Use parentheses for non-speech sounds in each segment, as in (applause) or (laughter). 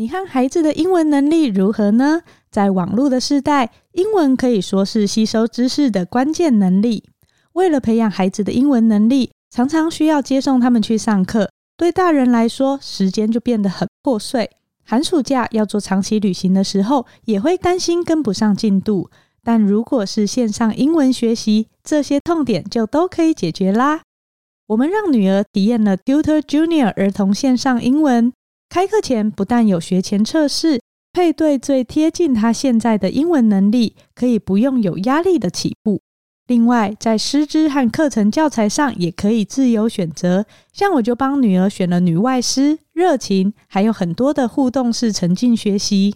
你和孩子的英文能力如何呢？在网络的时代，英文可以说是吸收知识的关键能力。为了培养孩子的英文能力，常常需要接送他们去上课。对大人来说，时间就变得很破碎。寒暑假要做长期旅行的时候，也会担心跟不上进度。但如果是线上英文学习，这些痛点就都可以解决啦。我们让女儿体验了 Tutor Junior 儿童线上英文。开课前不但有学前测试，配对最贴近他现在的英文能力，可以不用有压力的起步。另外，在师资和课程教材上也可以自由选择，像我就帮女儿选了女外师、热情，还有很多的互动式沉浸学习。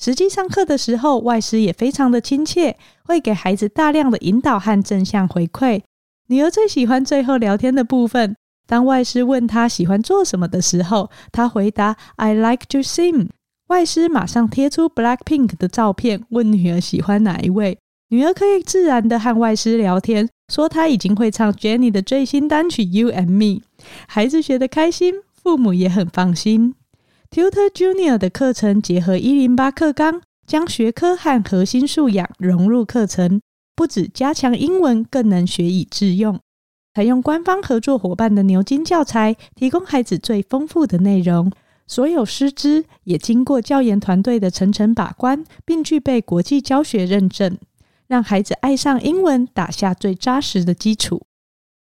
实际上课的时候，外师也非常的亲切，会给孩子大量的引导和正向回馈。女儿最喜欢最后聊天的部分，当外师问他喜欢做什么的时候，他回答 "I like to sing"。外师马上贴出 Blackpink 的照片，问女儿喜欢哪一位。女儿可以自然的和外师聊天，说她已经会唱 Jennie 的最新单曲《You and Me》，孩子学得开心，父母也很放心。Tutor Junior 的课程结合一零八课纲，将学科和核心素养融入课程，不止加强英文，更能学以致用。采用官方合作伙伴的牛津教材，提供孩子最丰富的内容，所有师资也经过教研团队的层层把关，并具备国际教学认证。让孩子爱上英文，打下最扎实的基础。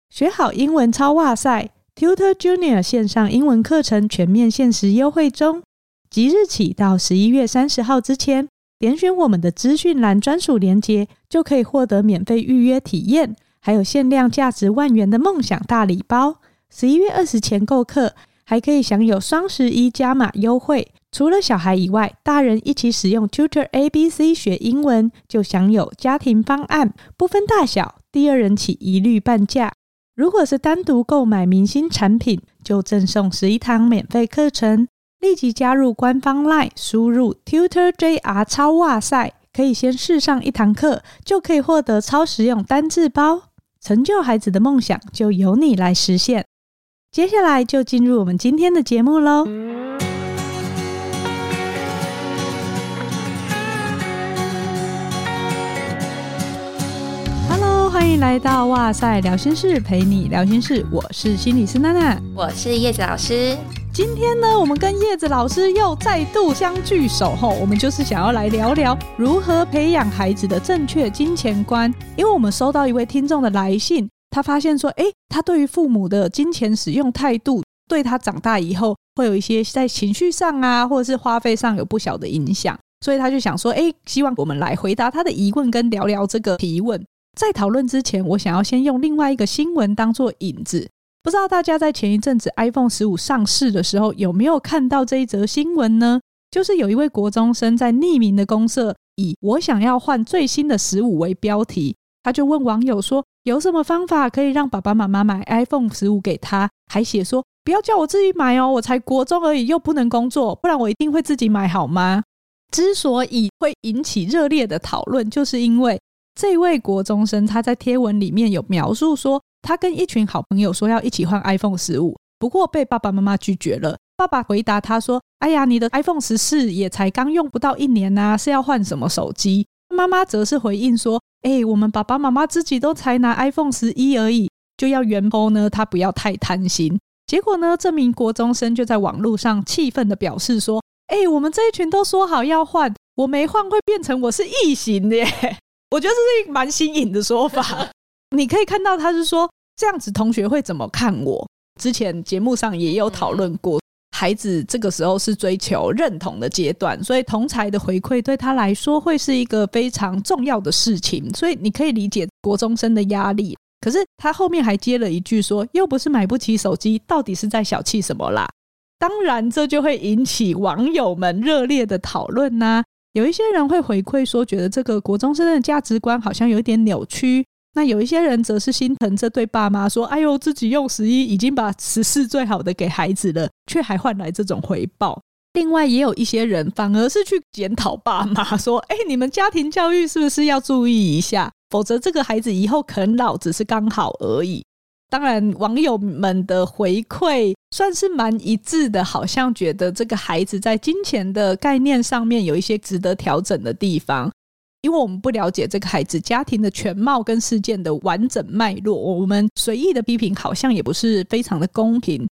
学好英文超哇塞！Tutor Junior 线上英文课程全面限时优惠中，即日起到十一月三十号之前，点选我们的资讯栏专属链接，就可以获得免费预约体验，还有限量价值万元的梦想大礼包。十一月二十前购课，还可以享有双十一加码优惠。除了小孩以外，大人一起使用 Tutor ABC 学英文，就享有家庭方案，不分大小，第二人起一律半价。如果是单独购买明星产品，就赠送十一堂免费课程。立即加入官方 LINE，输入 TutorJR 超哇塞，可以先试上一堂课，就可以获得超实用单字包。成就孩子的梦想，就由你来实现。接下来就进入我们今天的节目喽。欢迎来到哇塞聊心事，陪你聊心事。我是心理师娜娜，我是叶子老师。今天呢，我们跟叶子老师又再度相聚守候，我们就是想要来聊聊如何培养孩子的正确金钱观。因为我们收到一位听众的来信，他发现说，诶，他对于父母的金钱使用态度，对他长大以后会有一些在情绪上啊，或者是花费上有不小的影响，所以他就想说，诶，希望我们来回答他的疑问，跟聊聊这个提问。在讨论之前，我想要先用另外一个新闻当做引子。不知道大家在前一阵子 iPhone 十五上市的时候有没有看到这一则新闻呢？就是有一位国中生在匿名的公社，以“我想要换最新的十五”为标题，他就问网友说：“有什么方法可以让爸爸妈妈买 iPhone 十五给他？”还写说：“不要叫我自己买哦，我才国中而已，又不能工作，不然我一定会自己买，好吗？”之所以会引起热烈的讨论，就是因为。这位国中生他在贴文里面有描述说，他跟一群好朋友说要一起换 iPhone 十五，不过被爸爸妈妈拒绝了。爸爸回答他说：“哎呀，你的 iPhone 十四也才刚用不到一年呐，是要换什么手机？”妈妈则是回应说：“哎，我们爸爸妈妈自己都才拿 iPhone 十一而已，就要原 PO 呢，他不要太贪心。”结果呢，这名国中生就在网络上气愤地表示说：“哎，我们这一群都说好要换，我没换会变成我是异形的耶。”我觉得这是一个蛮新颖的说法。(laughs) 你可以看到，他是说这样子，同学会怎么看我？之前节目上也有讨论过，孩子这个时候是追求认同的阶段，所以同才的回馈对他来说会是一个非常重要的事情。所以你可以理解国中生的压力。可是他后面还接了一句说：“又不是买不起手机，到底是在小气什么啦？”当然，这就会引起网友们热烈的讨论呐。有一些人会回馈说，觉得这个国中生的价值观好像有一点扭曲。那有一些人则是心疼这对爸妈，说：“哎呦，自己用十一已经把十四最好的给孩子了，却还换来这种回报。”另外，也有一些人反而是去检讨爸妈，说：“哎，你们家庭教育是不是要注意一下？否则这个孩子以后啃老只是刚好而已。”当然，网友们的回馈算是蛮一致的，好像觉得这个孩子在金钱的概念上面有一些值得调整的地方。因为我们不了解这个孩子家庭的全貌跟事件的完整脉络，我们随意的批评好像也不是非常的公平，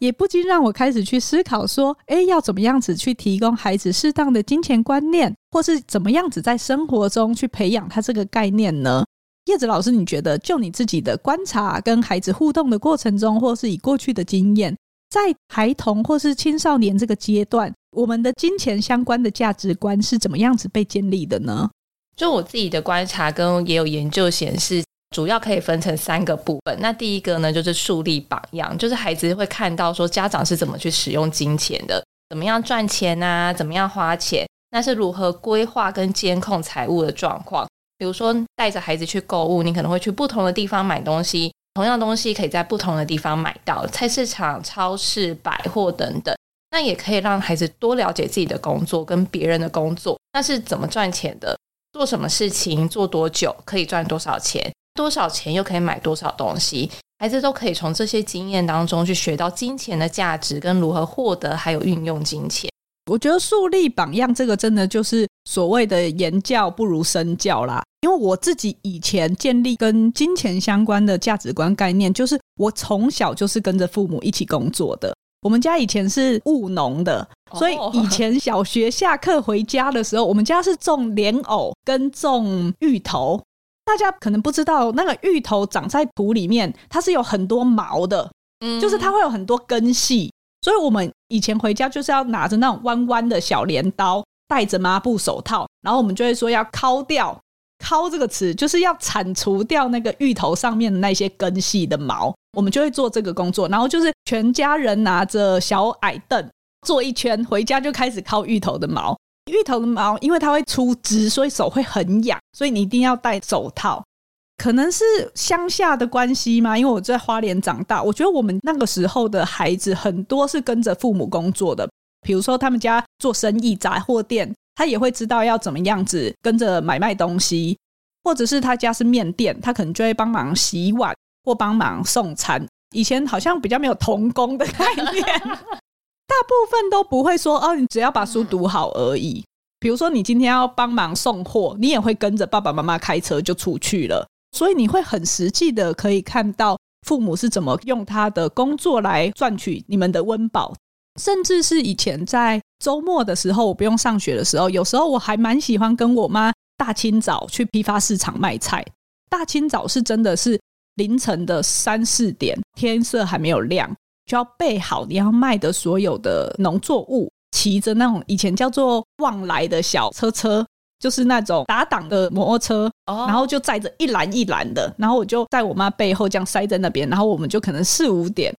也不禁让我开始去思考说：哎，要怎么样子去提供孩子适当的金钱观念，或是怎么样子在生活中去培养他这个概念呢？叶子老师，你觉得就你自己的观察跟孩子互动的过程中，或是以过去的经验，在孩童或是青少年这个阶段，我们的金钱相关的价值观是怎么样子被建立的呢？就我自己的观察跟也有研究显示，主要可以分成三个部分。那第一个呢，就是树立榜样，就是孩子会看到说家长是怎么去使用金钱的，怎么样赚钱啊，怎么样花钱，那是如何规划跟监控财务的状况。比如说，带着孩子去购物，你可能会去不同的地方买东西，同样东西可以在不同的地方买到，菜市场、超市、百货等等。那也可以让孩子多了解自己的工作跟别人的工作，那是怎么赚钱的，做什么事情，做多久可以赚多少钱，多少钱又可以买多少东西，孩子都可以从这些经验当中去学到金钱的价值跟如何获得，还有运用金钱。我觉得树立榜样这个真的就是所谓的言教不如身教啦。因为我自己以前建立跟金钱相关的价值观概念，就是我从小就是跟着父母一起工作的。我们家以前是务农的，所以以前小学下课回家的时候，我们家是种莲藕跟种芋头。大家可能不知道，那个芋头长在土里面，它是有很多毛的，嗯，就是它会有很多根系。所以我们以前回家就是要拿着那种弯弯的小镰刀，戴着抹布手套，然后我们就会说要敲掉“敲掉”“敲”这个词，就是要铲除掉那个芋头上面的那些根系的毛。我们就会做这个工作，然后就是全家人拿着小矮凳坐一圈，回家就开始敲芋头的毛。芋头的毛因为它会出汁，所以手会很痒，所以你一定要戴手套。可能是乡下的关系吗？因为我在花莲长大，我觉得我们那个时候的孩子很多是跟着父母工作的。比如说他们家做生意杂货店，他也会知道要怎么样子跟着买卖东西；或者是他家是面店，他可能就会帮忙洗碗或帮忙送餐。以前好像比较没有童工的概念，(laughs) 大部分都不会说哦，你只要把书读好而已。比如说你今天要帮忙送货，你也会跟着爸爸妈妈开车就出去了。所以你会很实际的可以看到父母是怎么用他的工作来赚取你们的温饱，甚至是以前在周末的时候，我不用上学的时候，有时候我还蛮喜欢跟我妈大清早去批发市场卖菜。大清早是真的是凌晨的三四点，天色还没有亮，就要备好你要卖的所有的农作物，骑着那种以前叫做旺来的小车车。就是那种打档的摩托车，oh. 然后就载着一篮一篮的，然后我就在我妈背后这样塞在那边，然后我们就可能四五点，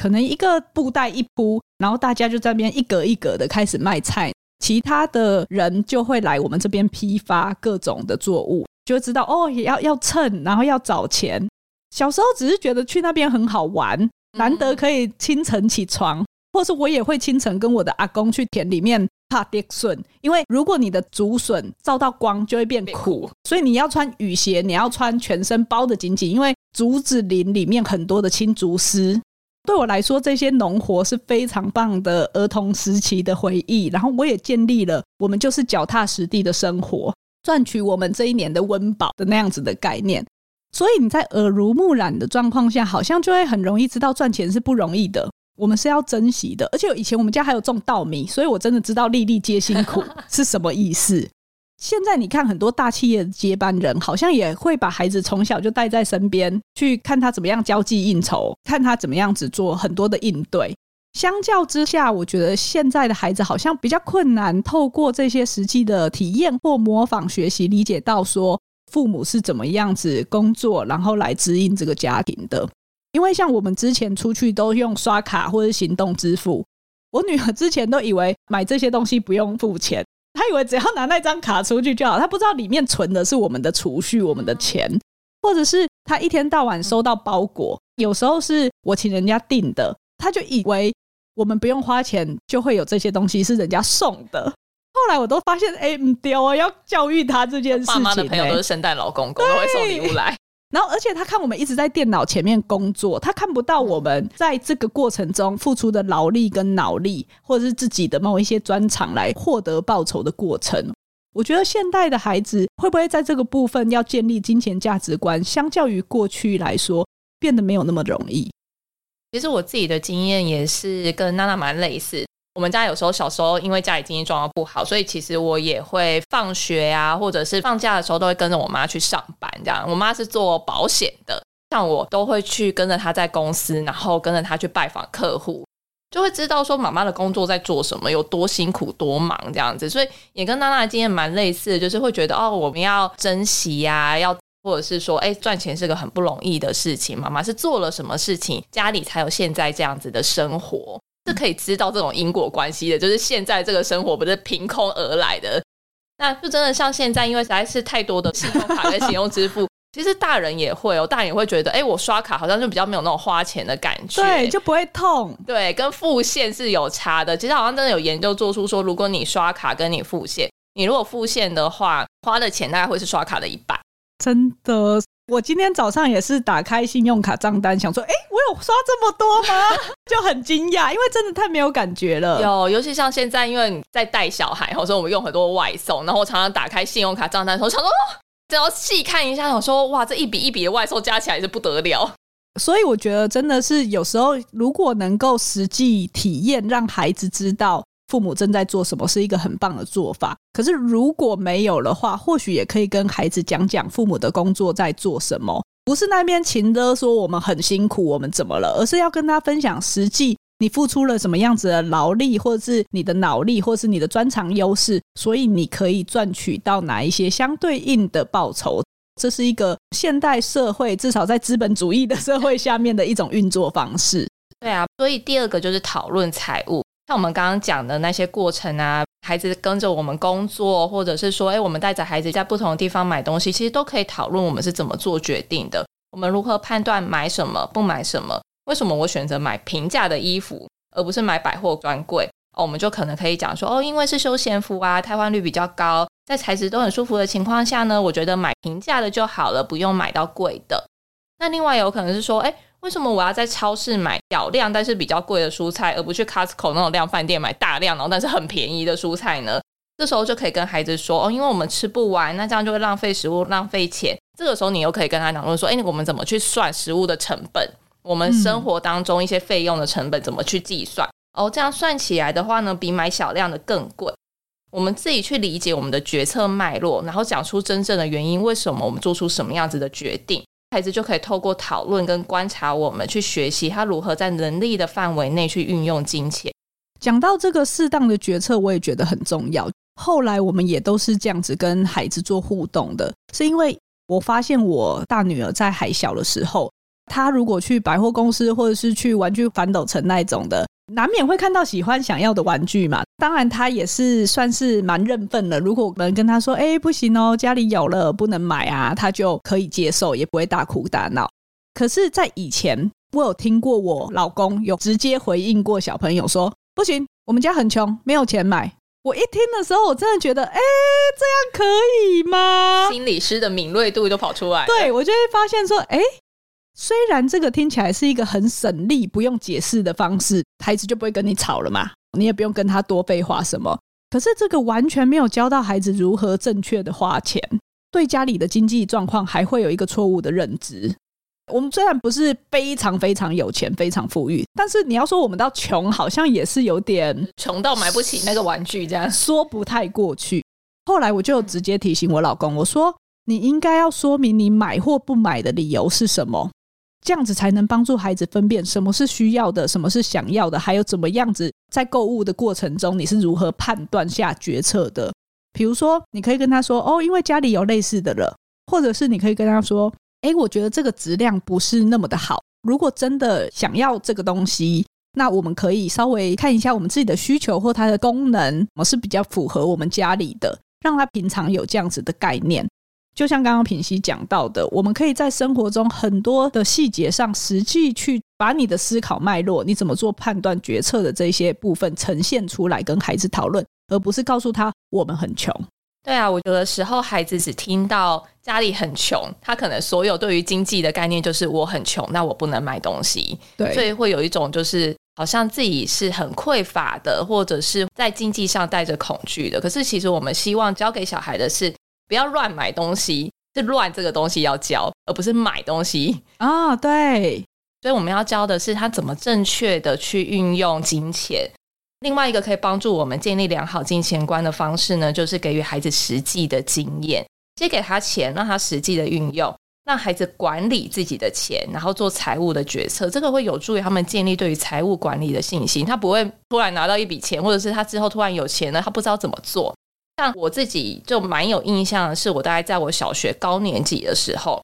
可能一个布袋一铺，然后大家就在那边一格一格的开始卖菜，其他的人就会来我们这边批发各种的作物，就知道哦，也要要称，然后要找钱。小时候只是觉得去那边很好玩，难得可以清晨起床，或是我也会清晨跟我的阿公去田里面。怕跌笋，因为如果你的竹笋照到光就会变苦，所以你要穿雨鞋，你要穿全身包的紧紧，因为竹子林里面很多的青竹丝。对我来说，这些农活是非常棒的儿童时期的回忆。然后我也建立了我们就是脚踏实地的生活，赚取我们这一年的温饱的那样子的概念。所以你在耳濡目染的状况下，好像就会很容易知道赚钱是不容易的。我们是要珍惜的，而且以前我们家还有种稻米，所以我真的知道粒粒皆辛苦 (laughs) 是什么意思。现在你看很多大企业的接班人，好像也会把孩子从小就带在身边，去看他怎么样交际应酬，看他怎么样子做很多的应对。相较之下，我觉得现在的孩子好像比较困难，透过这些实际的体验或模仿学习，理解到说父母是怎么样子工作，然后来指引这个家庭的。因为像我们之前出去都用刷卡或者行动支付，我女儿之前都以为买这些东西不用付钱，她以为只要拿那张卡出去就好，他不知道里面存的是我们的储蓄、我们的钱，或者是他一天到晚收到包裹，有时候是我请人家订的，他就以为我们不用花钱就会有这些东西是人家送的。后来我都发现，哎，不对哦，要教育他这件事情。爸妈的朋友都是圣诞老公公，都会送礼物来。然后，而且他看我们一直在电脑前面工作，他看不到我们在这个过程中付出的劳力跟脑力，或者是自己的某一些专长来获得报酬的过程。我觉得现代的孩子会不会在这个部分要建立金钱价值观，相较于过去来说，变得没有那么容易。其实我自己的经验也是跟娜娜蛮类似。我们家有时候小时候因为家里经济状况不好，所以其实我也会放学啊，或者是放假的时候都会跟着我妈去上班。这样，我妈是做保险的，像我都会去跟着她在公司，然后跟着她去拜访客户，就会知道说妈妈的工作在做什么，有多辛苦多忙这样子。所以也跟娜娜的经验蛮类似的，就是会觉得哦，我们要珍惜呀，要或者是说，哎，赚钱是个很不容易的事情。妈妈是做了什么事情，家里才有现在这样子的生活。是可以知道这种因果关系的，就是现在这个生活不是凭空而来的，那就真的像现在，因为实在是太多的信用卡跟信用支付，其实大人也会哦，大人也会觉得，哎，我刷卡好像就比较没有那种花钱的感觉，对，就不会痛，对，跟付现是有差的。其实好像真的有研究做出说，如果你刷卡跟你付现，你如果付现的话，花的钱大概会是刷卡的一半，真的。我今天早上也是打开信用卡账单，想说，哎，我有刷这么多吗？(laughs) 就很惊讶，因为真的太没有感觉了。有，尤其像现在，因为你在带小孩，所以我们用很多外送，然后我常常打开信用卡账单的时候，想说，只要细看一下，想说，哇，这一笔一笔的外送加起来是不得了。所以我觉得真的是有时候，如果能够实际体验，让孩子知道。父母正在做什么是一个很棒的做法，可是如果没有的话，或许也可以跟孩子讲讲父母的工作在做什么，不是那边情勒说我们很辛苦，我们怎么了，而是要跟他分享实际你付出了什么样子的劳力，或者是你的脑力，或者是你的专长优势，所以你可以赚取到哪一些相对应的报酬。这是一个现代社会，至少在资本主义的社会下面的一种运作方式。对啊，所以第二个就是讨论财务。像我们刚刚讲的那些过程啊，孩子跟着我们工作，或者是说，诶，我们带着孩子在不同的地方买东西，其实都可以讨论我们是怎么做决定的。我们如何判断买什么，不买什么？为什么我选择买平价的衣服，而不是买百货专柜？哦，我们就可能可以讲说，哦，因为是休闲服啊，汰换率比较高，在材质都很舒服的情况下呢，我觉得买平价的就好了，不用买到贵的。那另外有可能是说，诶。为什么我要在超市买小量但是比较贵的蔬菜，而不去 Costco 那种量贩店买大量然后但是很便宜的蔬菜呢？这时候就可以跟孩子说哦，因为我们吃不完，那这样就会浪费食物、浪费钱。这个时候你又可以跟他讲论说，哎，我们怎么去算食物的成本？我们生活当中一些费用的成本怎么去计算？哦，这样算起来的话呢，比买小量的更贵。我们自己去理解我们的决策脉络，然后讲出真正的原因，为什么我们做出什么样子的决定。孩子就可以透过讨论跟观察，我们去学习他如何在能力的范围内去运用金钱。讲到这个适当的决策，我也觉得很重要。后来我们也都是这样子跟孩子做互动的，是因为我发现我大女儿在还小的时候，她如果去百货公司或者是去玩具反斗城那一种的。难免会看到喜欢想要的玩具嘛，当然他也是算是蛮认份的。如果我们跟他说：“哎，不行哦，家里有了不能买啊”，他就可以接受，也不会大哭大闹。可是，在以前，我有听过我老公有直接回应过小朋友说：“不行，我们家很穷，没有钱买。”我一听的时候，我真的觉得：“哎，这样可以吗？”心理师的敏锐度都跑出来，对，我就会发现说：“哎。”虽然这个听起来是一个很省力、不用解释的方式，孩子就不会跟你吵了嘛，你也不用跟他多废话什么。可是这个完全没有教到孩子如何正确的花钱，对家里的经济状况还会有一个错误的认知。我们虽然不是非常非常有钱、非常富裕，但是你要说我们到穷，好像也是有点穷到买不起那个玩具，这样说不太过去。后来我就直接提醒我老公，我说你应该要说明你买或不买的理由是什么。这样子才能帮助孩子分辨什么是需要的，什么是想要的，还有怎么样子在购物的过程中你是如何判断下决策的。比如说，你可以跟他说：“哦，因为家里有类似的了。”或者是你可以跟他说：“诶，我觉得这个质量不是那么的好。如果真的想要这个东西，那我们可以稍微看一下我们自己的需求或它的功能，什么是比较符合我们家里的，让他平常有这样子的概念。”就像刚刚品熙讲到的，我们可以在生活中很多的细节上，实际去把你的思考脉络、你怎么做判断决策的这些部分呈现出来，跟孩子讨论，而不是告诉他我们很穷。对啊，我有的时候孩子只听到家里很穷，他可能所有对于经济的概念就是我很穷，那我不能买东西，对，所以会有一种就是好像自己是很匮乏的，或者是在经济上带着恐惧的。可是其实我们希望教给小孩的是不要乱买东西，是乱这个东西要教，而不是买东西啊、哦。对，所以我们要教的是他怎么正确的去运用金钱。另外一个可以帮助我们建立良好金钱观的方式呢，就是给予孩子实际的经验，先给他钱，让他实际的运用，让孩子管理自己的钱，然后做财务的决策。这个会有助于他们建立对于财务管理的信心。他不会突然拿到一笔钱，或者是他之后突然有钱了，他不知道怎么做。像我自己就蛮有印象的是，我大概在我小学高年级的时候，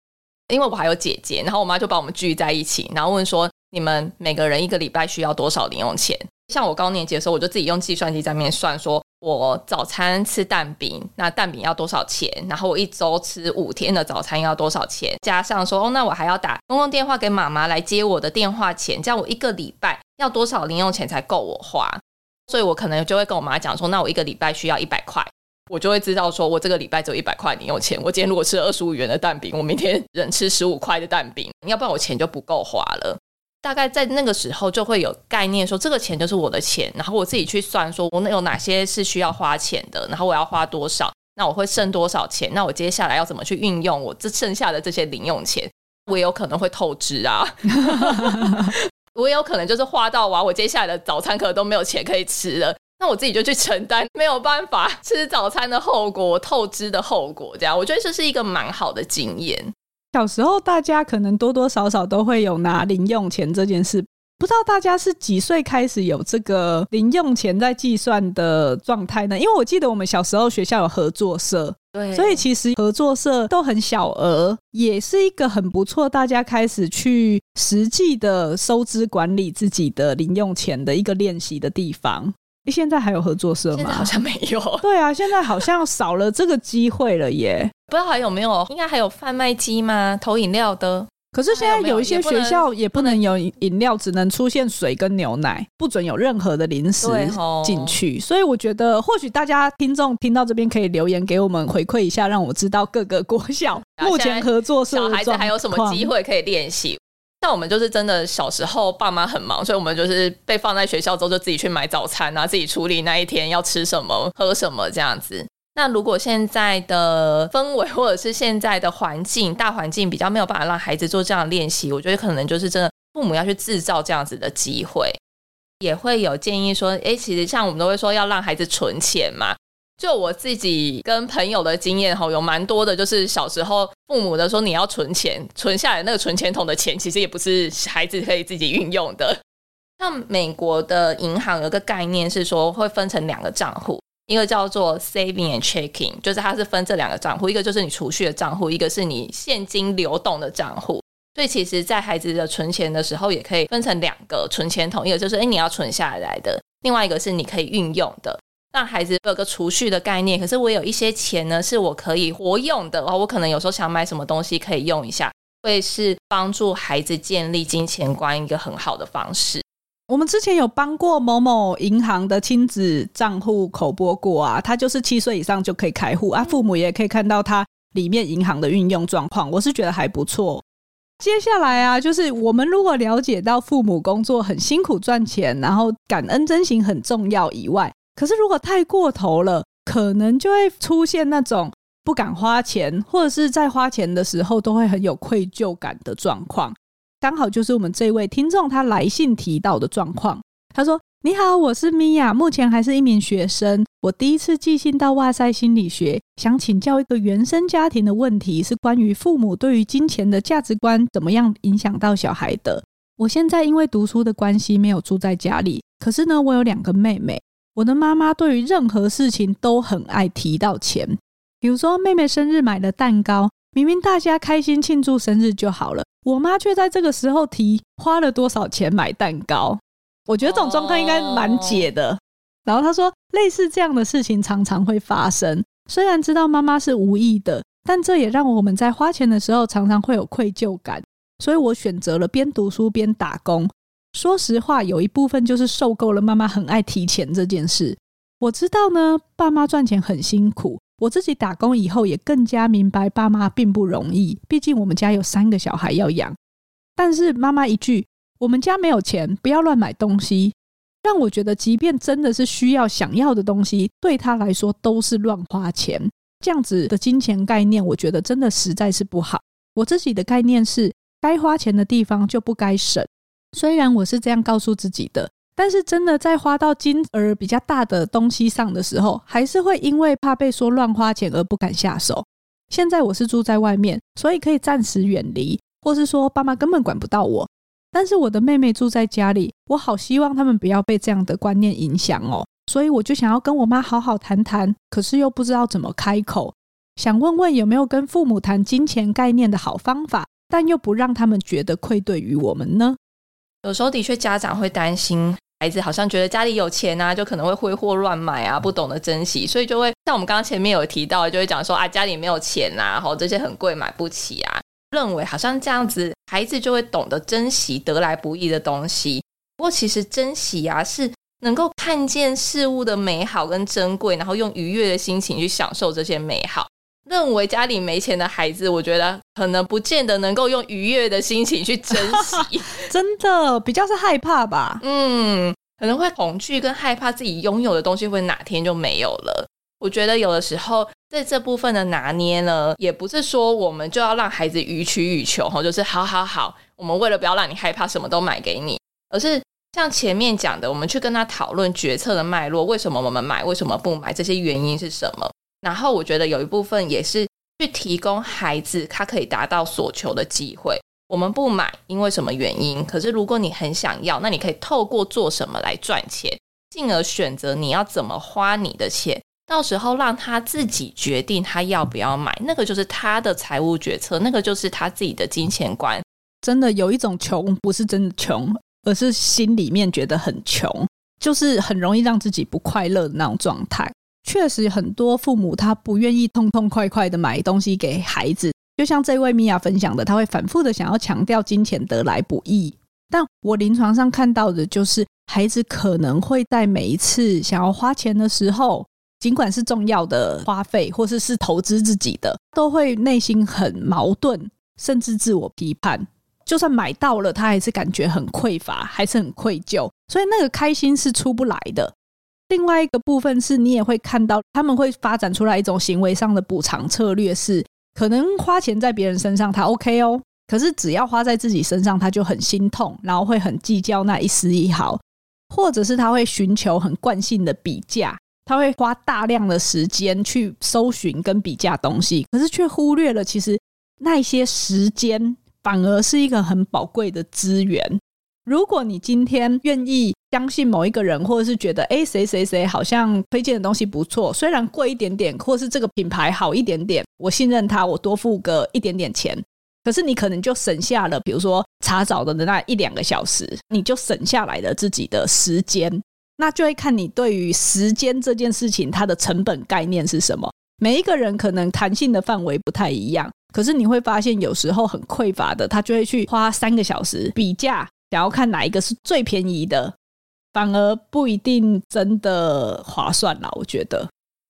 因为我还有姐姐，然后我妈就把我们聚在一起，然后问说：你们每个人一个礼拜需要多少零用钱？像我高年级的时候，我就自己用计算机在那边算，说我早餐吃蛋饼，那蛋饼要多少钱？然后我一周吃五天的早餐要多少钱？加上说，哦，那我还要打公共电话给妈妈来接我的电话钱，这样我一个礼拜要多少零用钱才够我花？所以我可能就会跟我妈讲说，那我一个礼拜需要一百块，我就会知道说我这个礼拜只有一百块零用钱。我今天如果吃二十五元的蛋饼，我明天 (laughs) 忍吃十五块的蛋饼，要不然我钱就不够花了。大概在那个时候就会有概念，说这个钱就是我的钱，然后我自己去算，说我有哪些是需要花钱的，然后我要花多少，那我会剩多少钱，那我接下来要怎么去运用我这剩下的这些零用钱？我也有可能会透支啊，(laughs) 我也有可能就是花到完，我接下来的早餐可能都没有钱可以吃了，那我自己就去承担没有办法吃早餐的后果，透支的后果，这样我觉得这是一个蛮好的经验。小时候，大家可能多多少少都会有拿零用钱这件事。不知道大家是几岁开始有这个零用钱在计算的状态呢？因为我记得我们小时候学校有合作社，对，所以其实合作社都很小额，也是一个很不错，大家开始去实际的收支管理自己的零用钱的一个练习的地方。现在还有合作社吗？好像没有。对啊，现在好像少了这个机会了耶。不知道还有没有？应该还有贩卖机吗？投饮料的。可是现在有一些学校也不能有饮料，只能出现水跟牛奶，不准有任何的零食进去。所以我觉得，或许大家听众听到这边可以留言给我们回馈一下，让我知道各个国校目前合作社小孩子还有什么机会可以练习。那我们就是真的小时候爸妈很忙，所以我们就是被放在学校之后就自己去买早餐啊，自己处理那一天要吃什么、喝什么这样子。那如果现在的氛围或者是现在的环境大环境比较没有办法让孩子做这样的练习，我觉得可能就是真的父母要去制造这样子的机会，也会有建议说，诶，其实像我们都会说要让孩子存钱嘛。就我自己跟朋友的经验哈，有蛮多的，就是小时候父母的说你要存钱，存下来那个存钱筒的钱，其实也不是孩子可以自己运用的。(laughs) 像美国的银行有个概念是说会分成两个账户，一个叫做 saving and checking，就是它是分这两个账户，一个就是你储蓄的账户，一个是你现金流动的账户。所以其实，在孩子的存钱的时候，也可以分成两个存钱筒，一个就是诶你要存下来的，另外一个是你可以运用的。让孩子有个储蓄的概念，可是我有一些钱呢，是我可以活用的哦。我可能有时候想买什么东西可以用一下，会是帮助孩子建立金钱观一个很好的方式。我们之前有帮过某某银行的亲子账户口播过啊，他就是七岁以上就可以开户啊，父母也可以看到他里面银行的运用状况，我是觉得还不错。接下来啊，就是我们如果了解到父母工作很辛苦赚钱，然后感恩真心很重要以外。可是，如果太过头了，可能就会出现那种不敢花钱，或者是在花钱的时候都会很有愧疚感的状况。刚好就是我们这位听众他来信提到的状况。他说：“你好，我是米娅，目前还是一名学生。我第一次寄信到哇塞心理学，想请教一个原生家庭的问题，是关于父母对于金钱的价值观怎么样影响到小孩的。我现在因为读书的关系没有住在家里，可是呢，我有两个妹妹。”我的妈妈对于任何事情都很爱提到钱，比如说妹妹生日买了蛋糕，明明大家开心庆祝生日就好了，我妈却在这个时候提花了多少钱买蛋糕。我觉得这种状况应该蛮解的。然后她说，类似这样的事情常常会发生，虽然知道妈妈是无意的，但这也让我们在花钱的时候常常会有愧疚感，所以我选择了边读书边打工。说实话，有一部分就是受够了妈妈很爱提钱这件事。我知道呢，爸妈赚钱很辛苦，我自己打工以后，也更加明白爸妈并不容易。毕竟我们家有三个小孩要养。但是妈妈一句“我们家没有钱，不要乱买东西”，让我觉得，即便真的是需要想要的东西，对他来说都是乱花钱。这样子的金钱概念，我觉得真的实在是不好。我自己的概念是，该花钱的地方就不该省。虽然我是这样告诉自己的。但是真的在花到金额比较大的东西上的时候，还是会因为怕被说乱花钱而不敢下手。现在我是住在外面，所以可以暂时远离，或是说爸妈根本管不到我。但是我的妹妹住在家里，我好希望他们不要被这样的观念影响哦。所以我就想要跟我妈好好谈谈，可是又不知道怎么开口，想问问有没有跟父母谈金钱概念的好方法，但又不让他们觉得愧对于我们呢？有时候的确家长会担心。孩子好像觉得家里有钱啊，就可能会挥霍乱买啊，不懂得珍惜，所以就会像我们刚刚前面有提到，就会讲说啊，家里没有钱呐，吼这些很贵买不起啊，认为好像这样子孩子就会懂得珍惜得来不易的东西。不过其实珍惜啊，是能够看见事物的美好跟珍贵，然后用愉悦的心情去享受这些美好。认为家里没钱的孩子，我觉得可能不见得能够用愉悦的心情去珍惜，(laughs) 真的比较是害怕吧。嗯，可能会恐惧跟害怕自己拥有的东西会哪天就没有了。我觉得有的时候在这部分的拿捏呢，也不是说我们就要让孩子予取予求哈，就是好好好，我们为了不要让你害怕，什么都买给你，而是像前面讲的，我们去跟他讨论决策的脉络，为什么我们买，为什么不买，这些原因是什么。然后我觉得有一部分也是去提供孩子他可以达到所求的机会。我们不买，因为什么原因？可是如果你很想要，那你可以透过做什么来赚钱，进而选择你要怎么花你的钱。到时候让他自己决定他要不要买，那个就是他的财务决策，那个就是他自己的金钱观。真的有一种穷，不是真的穷，而是心里面觉得很穷，就是很容易让自己不快乐的那种状态。确实，很多父母他不愿意痛痛快快的买东西给孩子，就像这位米娅分享的，他会反复的想要强调金钱得来不易。但我临床上看到的就是，孩子可能会在每一次想要花钱的时候，尽管是重要的花费，或是是投资自己的，都会内心很矛盾，甚至自我批判。就算买到了，他还是感觉很匮乏，还是很愧疚，所以那个开心是出不来的。另外一个部分是你也会看到，他们会发展出来一种行为上的补偿策略，是可能花钱在别人身上他 OK 哦，可是只要花在自己身上他就很心痛，然后会很计较那一丝一毫，或者是他会寻求很惯性的比价，他会花大量的时间去搜寻跟比价东西，可是却忽略了其实那些时间反而是一个很宝贵的资源。如果你今天愿意相信某一个人，或者是觉得哎，谁谁谁好像推荐的东西不错，虽然贵一点点，或是这个品牌好一点点，我信任他，我多付个一点点钱，可是你可能就省下了，比如说查找的那一两个小时，你就省下来了自己的时间，那就会看你对于时间这件事情它的成本概念是什么。每一个人可能弹性的范围不太一样，可是你会发现有时候很匮乏的，他就会去花三个小时比价。想要看哪一个是最便宜的，反而不一定真的划算啦。我觉得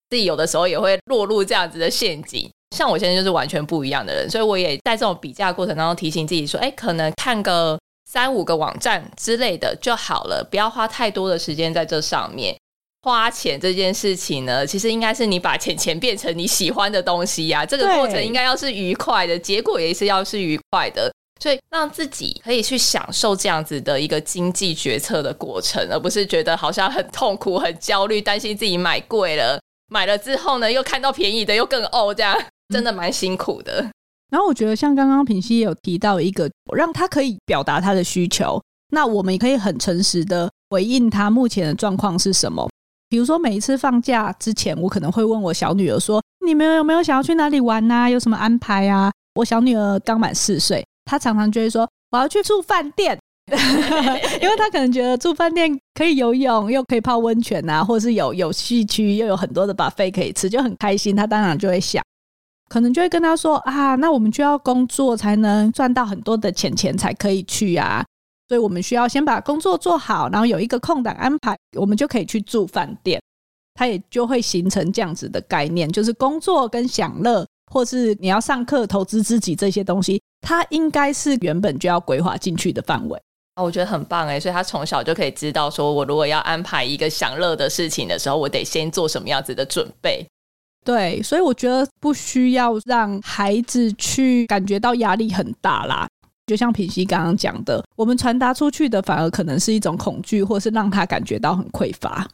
自己有的时候也会落入这样子的陷阱。像我现在就是完全不一样的人，所以我也在这种比价过程当中提醒自己说：“哎，可能看个三五个网站之类的就好了，不要花太多的时间在这上面。花钱这件事情呢，其实应该是你把钱钱变成你喜欢的东西呀。这个过程应该要是愉快的，结果也是要是愉快的。”所以让自己可以去享受这样子的一个经济决策的过程，而不是觉得好像很痛苦、很焦虑，担心自己买贵了，买了之后呢又看到便宜的又更哦，这样真的蛮辛苦的。然后我觉得像刚刚品熙也有提到一个，让他可以表达他的需求，那我们也可以很诚实的回应他目前的状况是什么。比如说每一次放假之前，我可能会问我小女儿说：“你们有没有想要去哪里玩啊？有什么安排啊？”我小女儿刚满四岁。他常常就会说：“我要去住饭店，(laughs) 因为他可能觉得住饭店可以游泳，又可以泡温泉啊，或者是有有戏区，又有很多的 buffet 可以吃，就很开心。他当然就会想，可能就会跟他说啊，那我们就要工作才能赚到很多的钱钱才可以去啊，所以我们需要先把工作做好，然后有一个空档安排，我们就可以去住饭店。”他也就会形成这样子的概念，就是工作跟享乐，或是你要上课、投资自己这些东西，它应该是原本就要规划进去的范围。我觉得很棒哎，所以他从小就可以知道，说我如果要安排一个享乐的事情的时候，我得先做什么样子的准备。对，所以我觉得不需要让孩子去感觉到压力很大啦。就像品熙刚刚讲的，我们传达出去的反而可能是一种恐惧，或是让他感觉到很匮乏。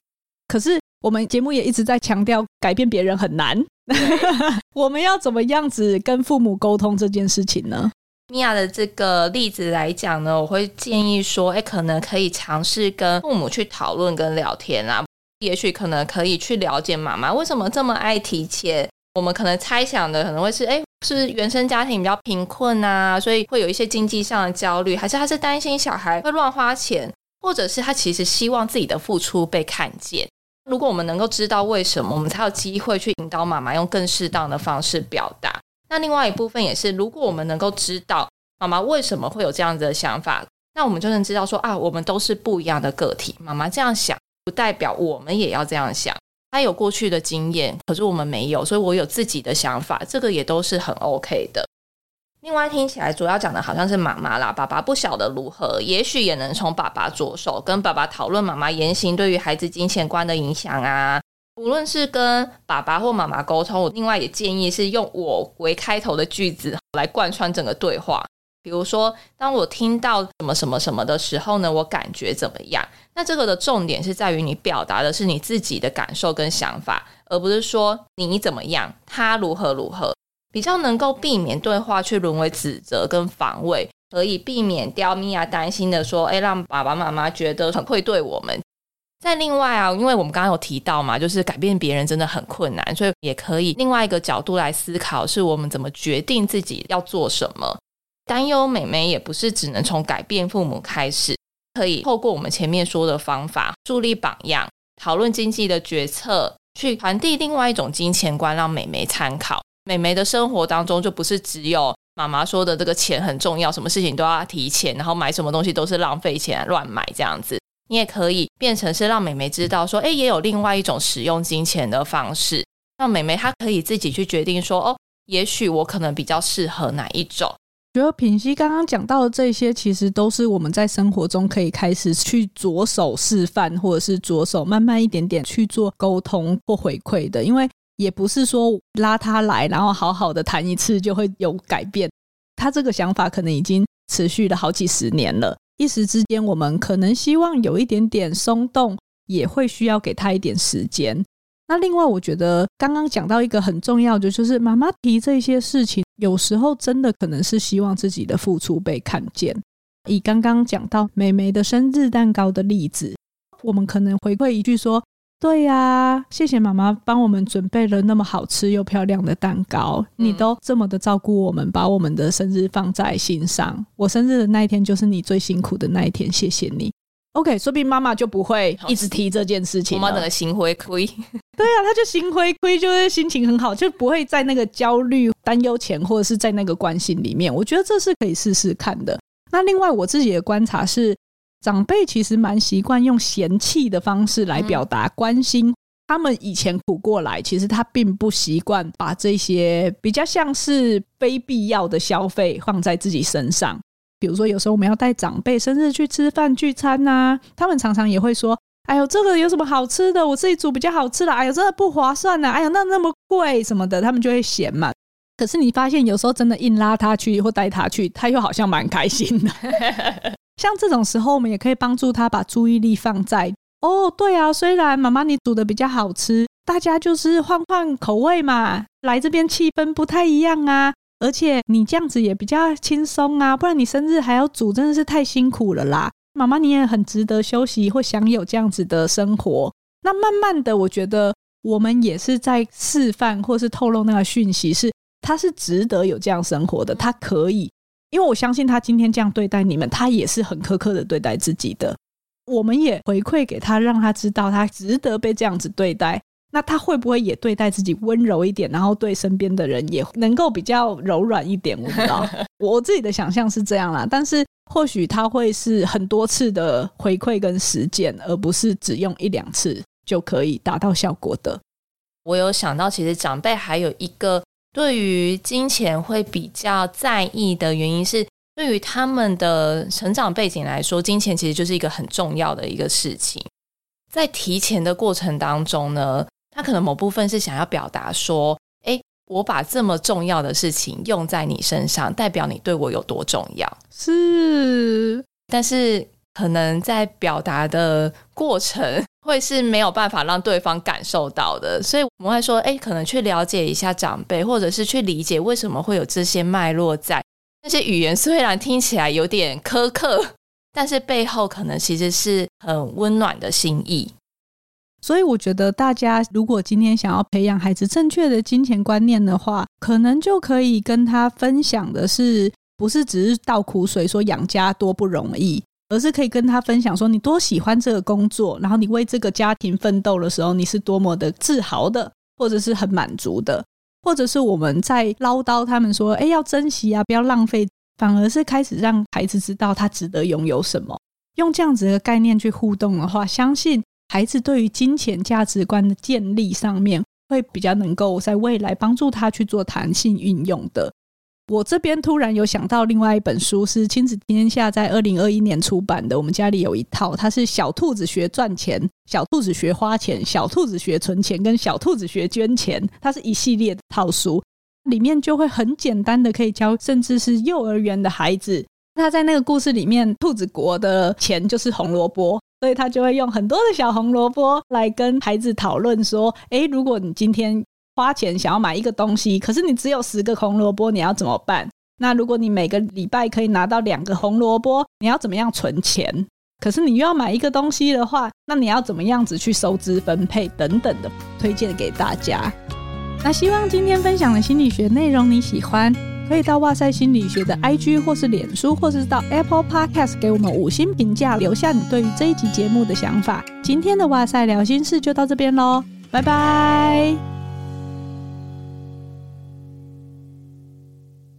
可是我们节目也一直在强调，改变别人很难。(laughs) 我们要怎么样子跟父母沟通这件事情呢？米娅的这个例子来讲呢，我会建议说，哎，可能可以尝试跟父母去讨论跟聊天啊。也许可能可以去了解妈妈为什么这么爱提钱。我们可能猜想的可能会是，哎，是不是原生家庭比较贫困啊，所以会有一些经济上的焦虑，还是他是担心小孩会乱花钱，或者是他其实希望自己的付出被看见。如果我们能够知道为什么，我们才有机会去引导妈妈用更适当的方式表达。那另外一部分也是，如果我们能够知道妈妈为什么会有这样子的想法，那我们就能知道说啊，我们都是不一样的个体。妈妈这样想。不代表我们也要这样想。她有过去的经验，可是我们没有，所以我有自己的想法，这个也都是很 OK 的。另外听起来主要讲的好像是妈妈啦，爸爸不晓得如何，也许也能从爸爸着手，跟爸爸讨论妈妈言行对于孩子金钱观的影响啊。无论是跟爸爸或妈妈沟通，我另外也建议是用我为开头的句子来贯穿整个对话。比如说，当我听到什么什么什么的时候呢，我感觉怎么样？那这个的重点是在于你表达的是你自己的感受跟想法，而不是说你怎么样，他如何如何，比较能够避免对话去沦为指责跟防卫，可以避免掉米娅担心的说，诶，让爸爸妈妈觉得很愧对我们。再另外啊，因为我们刚刚有提到嘛，就是改变别人真的很困难，所以也可以另外一个角度来思考，是我们怎么决定自己要做什么。担忧美眉也不是只能从改变父母开始，可以透过我们前面说的方法，树立榜样，讨论经济的决策，去传递另外一种金钱观，让美眉参考。妹妹的生活当中就不是只有妈妈说的这个钱很重要，什么事情都要提钱，然后买什么东西都是浪费钱，乱买这样子。你也可以变成是让妹妹知道说，诶，也有另外一种使用金钱的方式，让妹妹她可以自己去决定说，哦，也许我可能比较适合哪一种。觉得品熙刚刚讲到的这些，其实都是我们在生活中可以开始去着手示范，或者是着手慢慢一点点去做沟通或回馈的。因为也不是说拉他来，然后好好的谈一次就会有改变。他这个想法可能已经持续了好几十年了，一时之间我们可能希望有一点点松动，也会需要给他一点时间。那另外，我觉得刚刚讲到一个很重要的，就是妈妈提这些事情，有时候真的可能是希望自己的付出被看见。以刚刚讲到妹妹的生日蛋糕的例子，我们可能回馈一句说：“对呀，谢谢妈妈帮我们准备了那么好吃又漂亮的蛋糕，你都这么的照顾我们，把我们的生日放在心上。我生日的那一天就是你最辛苦的那一天，谢谢你。” OK，说不定妈妈就不会一直提这件事情。妈妈整个心灰灰，(laughs) 对啊，她就心灰灰，就是心情很好，就不会在那个焦虑、担忧前，或者是在那个关心里面。我觉得这是可以试试看的。那另外，我自己的观察是，长辈其实蛮习惯用嫌弃的方式来表达关心。嗯、他们以前苦过来，其实他并不习惯把这些比较像是非必要的消费放在自己身上。比如说，有时候我们要带长辈生日去吃饭聚餐呐、啊，他们常常也会说：“哎呦，这个有什么好吃的？我自己煮比较好吃的。哎呦，这个不划算呐！哎呦，那那么贵什么的，他们就会嫌嘛。可是你发现，有时候真的硬拉他去或带他去，他又好像蛮开心的。(laughs) 像这种时候，我们也可以帮助他把注意力放在：哦，对啊，虽然妈妈你煮的比较好吃，大家就是换换口味嘛，来这边气氛不太一样啊。”而且你这样子也比较轻松啊，不然你生日还要煮，真的是太辛苦了啦。妈妈，你也很值得休息或享有这样子的生活。那慢慢的，我觉得我们也是在示范或是透露那个讯息，是他是值得有这样生活的，他可以，因为我相信他今天这样对待你们，他也是很苛刻的对待自己的。我们也回馈给他，让他知道他值得被这样子对待。那他会不会也对待自己温柔一点，然后对身边的人也能够比较柔软一点？我不知道，(laughs) 我自己的想象是这样啦。但是或许他会是很多次的回馈跟实践，而不是只用一两次就可以达到效果的。我有想到，其实长辈还有一个对于金钱会比较在意的原因是，对于他们的成长背景来说，金钱其实就是一个很重要的一个事情。在提钱的过程当中呢，他可能某部分是想要表达说，诶，我把这么重要的事情用在你身上，代表你对我有多重要。是，但是可能在表达的过程。会是没有办法让对方感受到的，所以我们会说，哎，可能去了解一下长辈，或者是去理解为什么会有这些脉络在。那些语言虽然听起来有点苛刻，但是背后可能其实是很温暖的心意。所以我觉得大家如果今天想要培养孩子正确的金钱观念的话，可能就可以跟他分享的是，不是只是倒苦水说养家多不容易。而是可以跟他分享说，你多喜欢这个工作，然后你为这个家庭奋斗的时候，你是多么的自豪的，或者是很满足的，或者是我们在唠叨他们说，哎，要珍惜啊，不要浪费，反而是开始让孩子知道他值得拥有什么。用这样子的概念去互动的话，相信孩子对于金钱价值观的建立上面，会比较能够在未来帮助他去做弹性运用的。我这边突然有想到另外一本书，是亲子天下在二零二一年出版的。我们家里有一套，它是小兔子学赚钱、小兔子学花钱、小兔子学存钱跟小兔子学捐钱，它是一系列的套书，里面就会很简单的可以教，甚至是幼儿园的孩子。他在那个故事里面，兔子国的钱就是红萝卜，所以他就会用很多的小红萝卜来跟孩子讨论说：诶，如果你今天 (laughs) 花钱想要买一个东西，可是你只有十个红萝卜，你要怎么办？那如果你每个礼拜可以拿到两个红萝卜，你要怎么样存钱？可是你又要买一个东西的话，那你要怎么样子去收支分配等等的，推荐给大家。那希望今天分享的心理学内容你喜欢，可以到哇塞心理学的 IG 或是脸书，或是到 Apple Podcast 给我们五星评价，留下你对于这一集节目的想法。今天的哇塞聊心事就到这边喽，拜拜。